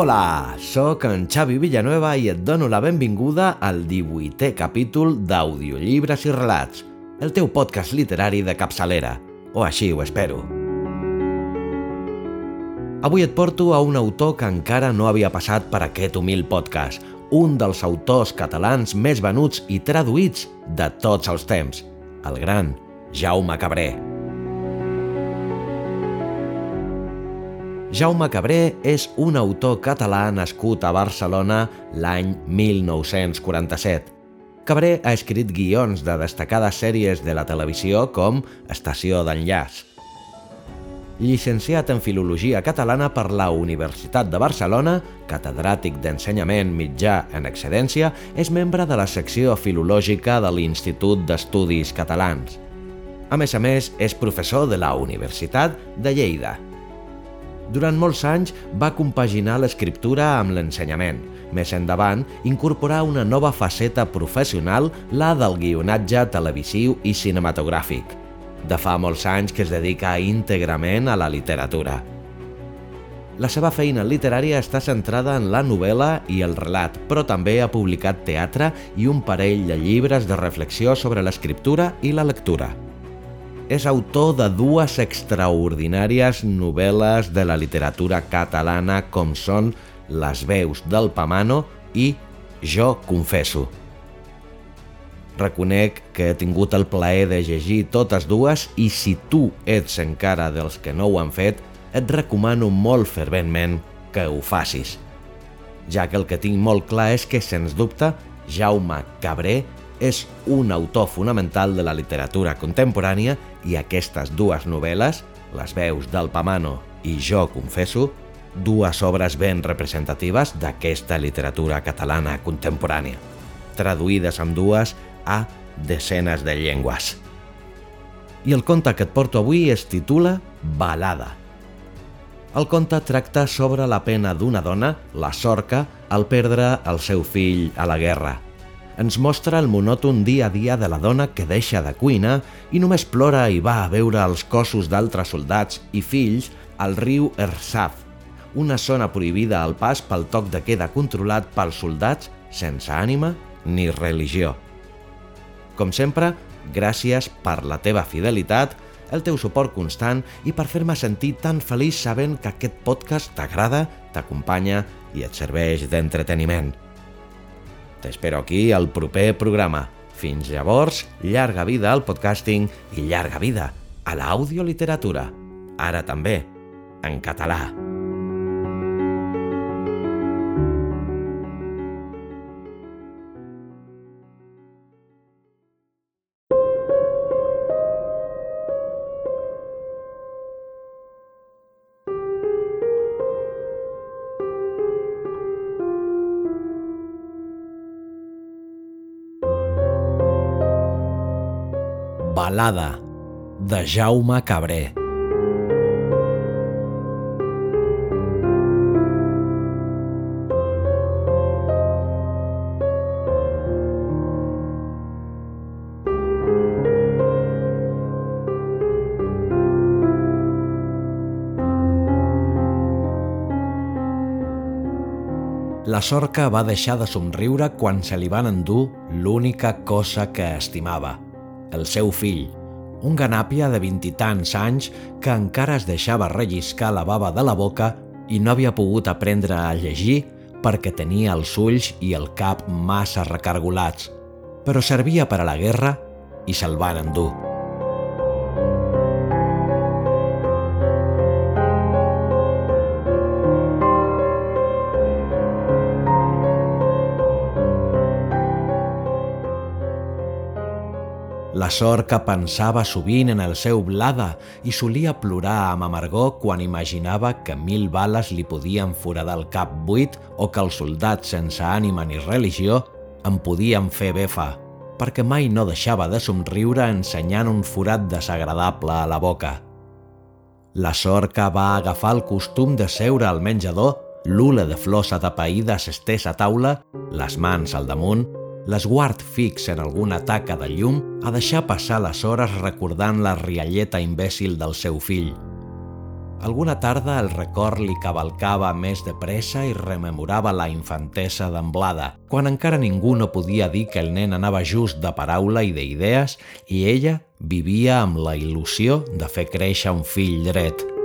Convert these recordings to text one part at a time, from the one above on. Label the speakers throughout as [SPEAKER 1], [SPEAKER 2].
[SPEAKER 1] Hola, sóc en Xavi Villanueva i et dono la benvinguda al 18è capítol d'Audiollibres i Relats, el teu podcast literari de capçalera, o així ho espero. Avui et porto a un autor que encara no havia passat per aquest humil podcast, un dels autors catalans més venuts i traduïts de tots els temps, el gran Jaume Cabré. Jaume Cabré és un autor català nascut a Barcelona l'any 1947. Cabré ha escrit guions de destacades sèries de la televisió com Estació d'enllaç. Llicenciat en Filologia Catalana per la Universitat de Barcelona, catedràtic d'ensenyament mitjà en excedència, és membre de la secció filològica de l'Institut d'Estudis Catalans. A més a més, és professor de la Universitat de Lleida. Durant molts anys va compaginar l'escriptura amb l'ensenyament. Més endavant, incorporar una nova faceta professional, la del guionatge televisiu i cinematogràfic. De fa molts anys que es dedica íntegrament a la literatura. La seva feina literària està centrada en la novel·la i el relat, però també ha publicat teatre i un parell de llibres de reflexió sobre l'escriptura i la lectura és autor de dues extraordinàries novel·les de la literatura catalana com són Les veus del Pamano i Jo confesso. Reconec que he tingut el plaer de llegir totes dues i si tu ets encara dels que no ho han fet, et recomano molt ferventment que ho facis, ja que el que tinc molt clar és que, sens dubte, Jaume Cabré és un autor fonamental de la literatura contemporània i aquestes dues novel·les, Les veus del Pamano i Jo confesso, dues obres ben representatives d'aquesta literatura catalana contemporània, traduïdes amb dues a desenes de llengües. I el conte que et porto avui es titula Balada. El conte tracta sobre la pena d'una dona, la Sorca, al perdre el seu fill a la guerra – ens mostra el monòton dia a dia de la dona que deixa de cuina i només plora i va a veure els cossos d'altres soldats i fills al riu Ersaf, una zona prohibida al pas pel toc de queda controlat pels soldats sense ànima ni religió. Com sempre, gràcies per la teva fidelitat, el teu suport constant i per fer-me sentir tan feliç sabent que aquest podcast t'agrada, t'acompanya i et serveix d'entreteniment. T'espero aquí al proper programa. Fins llavors, llarga vida al podcasting i llarga vida a l'audioliteratura. Ara també, en català. Balada de Jaume Cabré. La Sorca va deixar de somriure quan se li van endur l'única cosa que estimava – el seu fill, un ganàpia de vint i tants anys que encara es deixava relliscar la bava de la boca i no havia pogut aprendre a llegir perquè tenia els ulls i el cap massa recargolats, però servia per a la guerra i se'l van endur. La sort que pensava sovint en el seu blada i solia plorar amb amargor quan imaginava que mil bales li podien foradar el cap buit o que els soldats sense ànima ni religió em podien fer befa, perquè mai no deixava de somriure ensenyant un forat desagradable a la boca. La sorca va agafar el costum de seure al menjador, l'ula de flors atapeïda s'estès a taula, les mans al damunt, l'esguard fix en alguna taca de llum a deixar passar les hores recordant la rialleta imbècil del seu fill. Alguna tarda el record li cavalcava més de pressa i rememorava la infantesa d'emblada, quan encara ningú no podia dir que el nen anava just de paraula i d'idees i ella vivia amb la il·lusió de fer créixer un fill dret.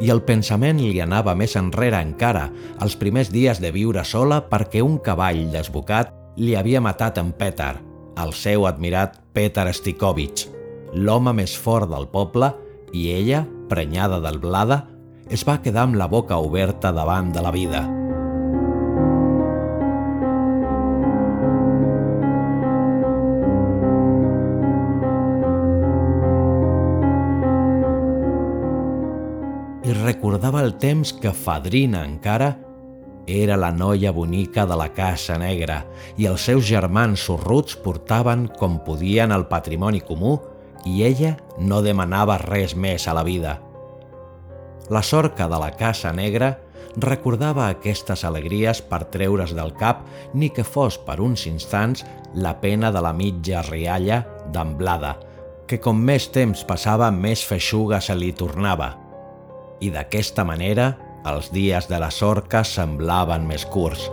[SPEAKER 1] I el pensament li anava més enrere encara, els primers dies de viure sola perquè un cavall desbocat li havia matat en Peter, el seu admirat Peter Stikovich, l'home més fort del poble, i ella, prenyada del blada, es va quedar amb la boca oberta davant de la vida. Recordava el temps que fadrina encara era la noia bonica de la Casa Negra i els seus germans sorruts portaven com podien el patrimoni comú i ella no demanava res més a la vida. La sorca de la Casa Negra recordava aquestes alegries per treure's del cap ni que fos per uns instants la pena de la mitja rialla d'amblada, que com més temps passava més feixuga se li tornava – i d'aquesta manera els dies de la sorca semblaven més curts.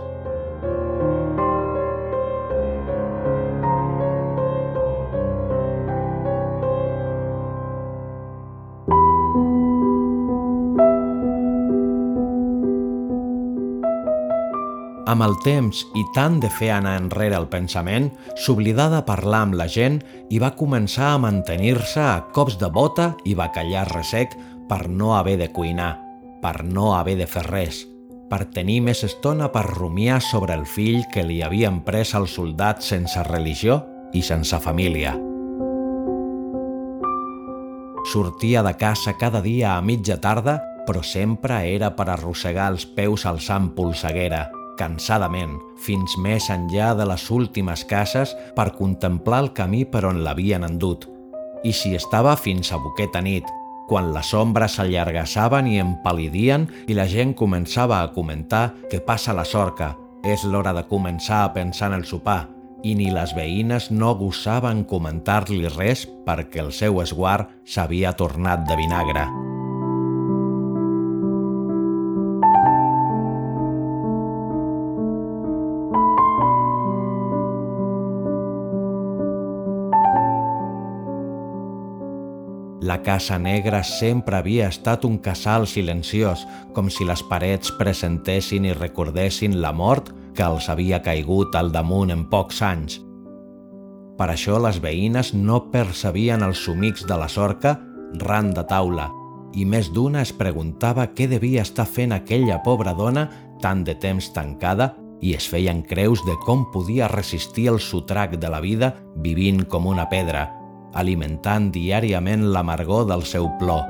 [SPEAKER 1] Amb el temps i tant de fer anar enrere el pensament, s'oblidà de parlar amb la gent i va començar a mantenir-se a cops de bota i bacallà resec per no haver de cuinar, per no haver de fer res, per tenir més estona per rumiar sobre el fill que li havien pres els soldats sense religió i sense família. Sortia de casa cada dia a mitja tarda, però sempre era per arrossegar els peus al sant polseguera, cansadament, fins més enllà de les últimes cases per contemplar el camí per on l'havien endut. I si estava fins a boqueta nit, quan les ombres s'allargassaven i empalidien i la gent començava a comentar que passa la sorca, és l'hora de començar a pensar en el sopar, i ni les veïnes no gossaven comentar-li res perquè el seu esguard s'havia tornat de vinagre. La Casa Negra sempre havia estat un casal silenciós, com si les parets presentessin i recordessin la mort que els havia caigut al damunt en pocs anys. Per això les veïnes no percebien els somics de la sorca ran de taula i més d'una es preguntava què devia estar fent aquella pobra dona tant de temps tancada i es feien creus de com podia resistir el sotrac de la vida vivint com una pedra – alimentant diàriament l'amargor del seu plor.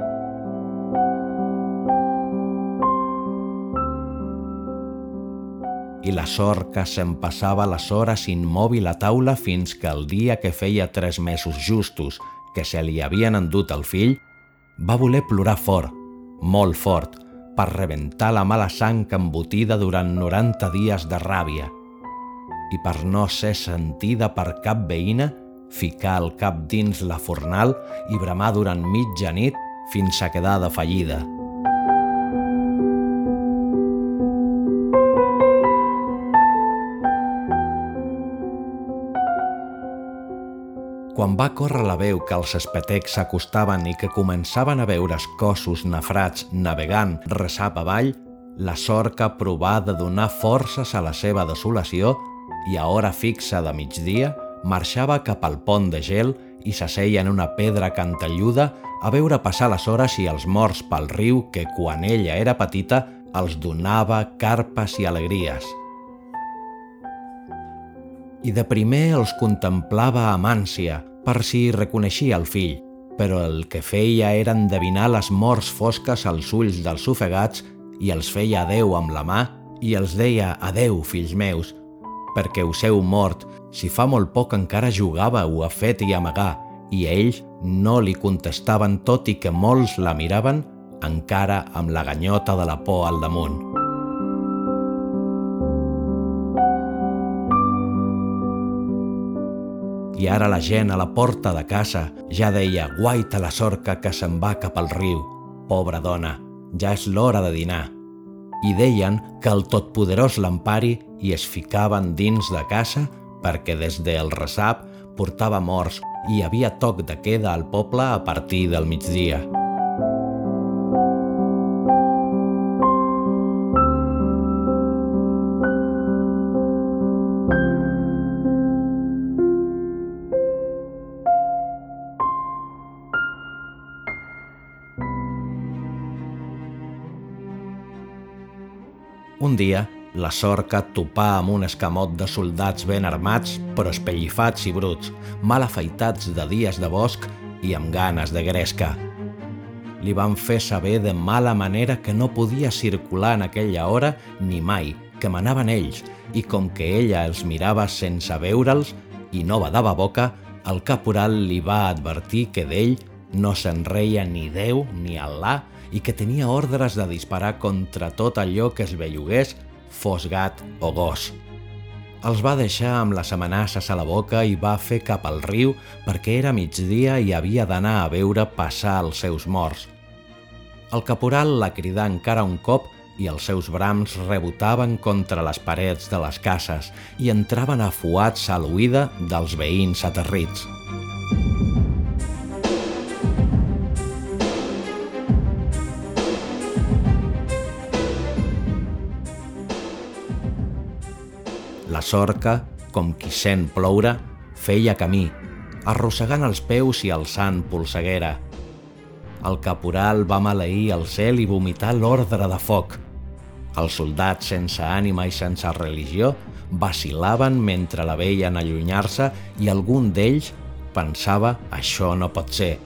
[SPEAKER 1] I la sorca se'n passava les hores immòbil a taula fins que el dia que feia tres mesos justos que se li havien endut el fill, va voler plorar fort, molt fort, per rebentar la mala sang embotida durant 90 dies de ràbia. I per no ser sentida per cap veïna, ficar el cap dins la fornal i bramar durant mitja nit fins a quedar de fallida. Quan va córrer la veu que els espetecs s'acostaven i que començaven a veure cossos nafrats navegant resap avall, la sorca provà de donar forces a la seva desolació i a hora fixa de migdia marxava cap al pont de gel i s'asseia en una pedra cantelluda a veure passar les hores i els morts pel riu que quan ella era petita els donava carpes i alegries. I de primer els contemplava amb ànsia per si reconeixia el fill, però el que feia era endevinar les morts fosques als ulls dels ofegats i els feia adeu amb la mà i els deia adeu, fills meus, perquè us heu mort, si fa molt poc encara jugàveu a fet i amagar, i ells no li contestaven tot i que molts la miraven encara amb la ganyota de la por al damunt. I ara la gent a la porta de casa ja deia guaita la sorca que se'n va cap al riu. Pobra dona, ja és l'hora de dinar i deien que el totpoderós l'empari i es ficaven dins de casa perquè des del resap portava morts i hi havia toc de queda al poble a partir del migdia. Un dia, la sorca topà amb un escamot de soldats ben armats, però espellifats i bruts, mal afaitats de dies de bosc i amb ganes de gresca. Li van fer saber de mala manera que no podia circular en aquella hora ni mai, que manaven ells, i com que ella els mirava sense veure'ls i no badava boca, el caporal li va advertir que d'ell no se'n reia ni Déu ni Allà i que tenia ordres de disparar contra tot allò que es bellugués, fos gat o gos. Els va deixar amb les amenaces a la boca i va fer cap al riu perquè era migdia i havia d'anar a veure passar els seus morts. El caporal la cridà encara un cop i els seus brams rebotaven contra les parets de les cases i entraven afuats a l'oïda dels veïns aterrits. La sorca, com qui sent ploure, feia camí, arrossegant els peus i alçant polseguera. El caporal va maleir el cel i vomitar l'ordre de foc. Els soldats sense ànima i sense religió vacilaven mentre la veien allunyar-se i algun d'ells pensava això no pot ser,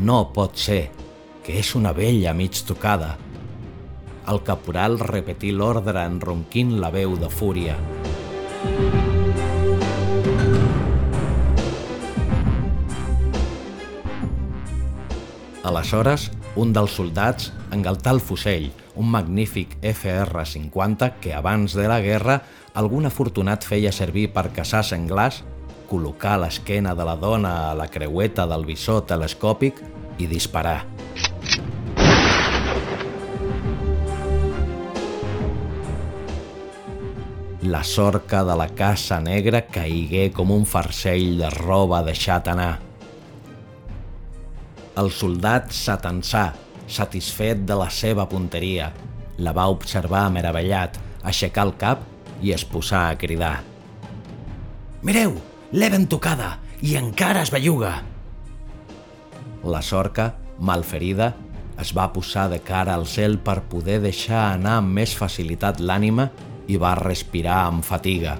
[SPEAKER 1] no pot ser, que és una vella mig tocada. El caporal repetí l'ordre enronquint la veu de fúria. Aleshores, un dels soldats engaltà el fusell, un magnífic FR-50 que abans de la guerra algun afortunat feia servir per caçar senglars, col·locar l'esquena de la dona a la creueta del visor telescòpic i disparar. La sorca de la Casa Negra caigué com un farcell de roba deixat anar. El soldat s'atensà, satisfet de la seva punteria. La va observar meravellat, aixecar el cap i es posà a cridar. Mireu, l'he ben tocada i encara es belluga. La sorca, malferida, es va posar de cara al cel per poder deixar anar amb més facilitat l'ànima i va respirar amb fatiga.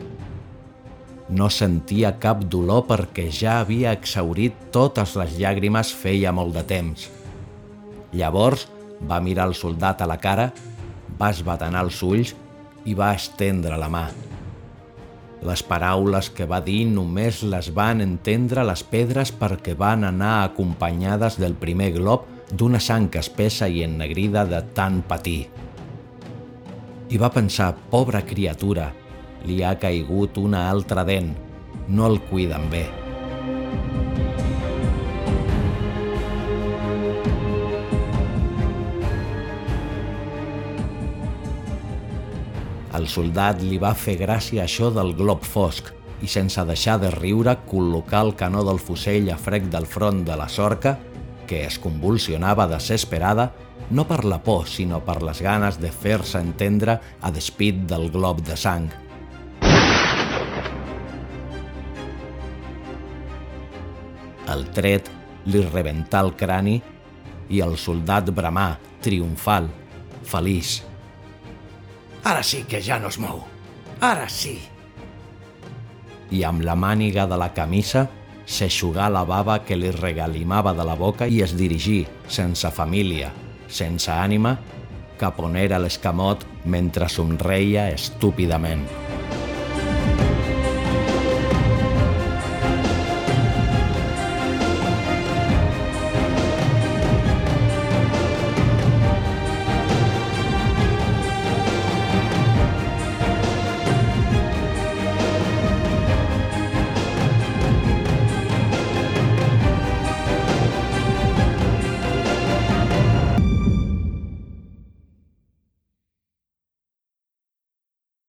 [SPEAKER 1] No sentia cap dolor perquè ja havia exaurit totes les llàgrimes feia molt de temps. Llavors va mirar el soldat a la cara, va esbatanar els ulls i va estendre la mà. Les paraules que va dir només les van entendre les pedres perquè van anar acompanyades del primer glob d'una sang espessa i ennegrida de tant patir i va pensar, pobra criatura, li ha caigut una altra dent, no el cuiden bé. El soldat li va fer gràcia això del glob fosc i sense deixar de riure col·locar el canó del fusell a frec del front de la sorca, que es convulsionava desesperada no per la por, sinó per les ganes de fer-se entendre a despit del glob de sang. El tret li rebentà el crani i el soldat bramà, triomfal, feliç.
[SPEAKER 2] Ara sí que ja no es mou. Ara sí.
[SPEAKER 1] I amb la màniga de la camisa s'eixugà la bava que li regalimava de la boca i es dirigí, sense família, sense ànima, cap on era l'escamot mentre somreia estúpidament.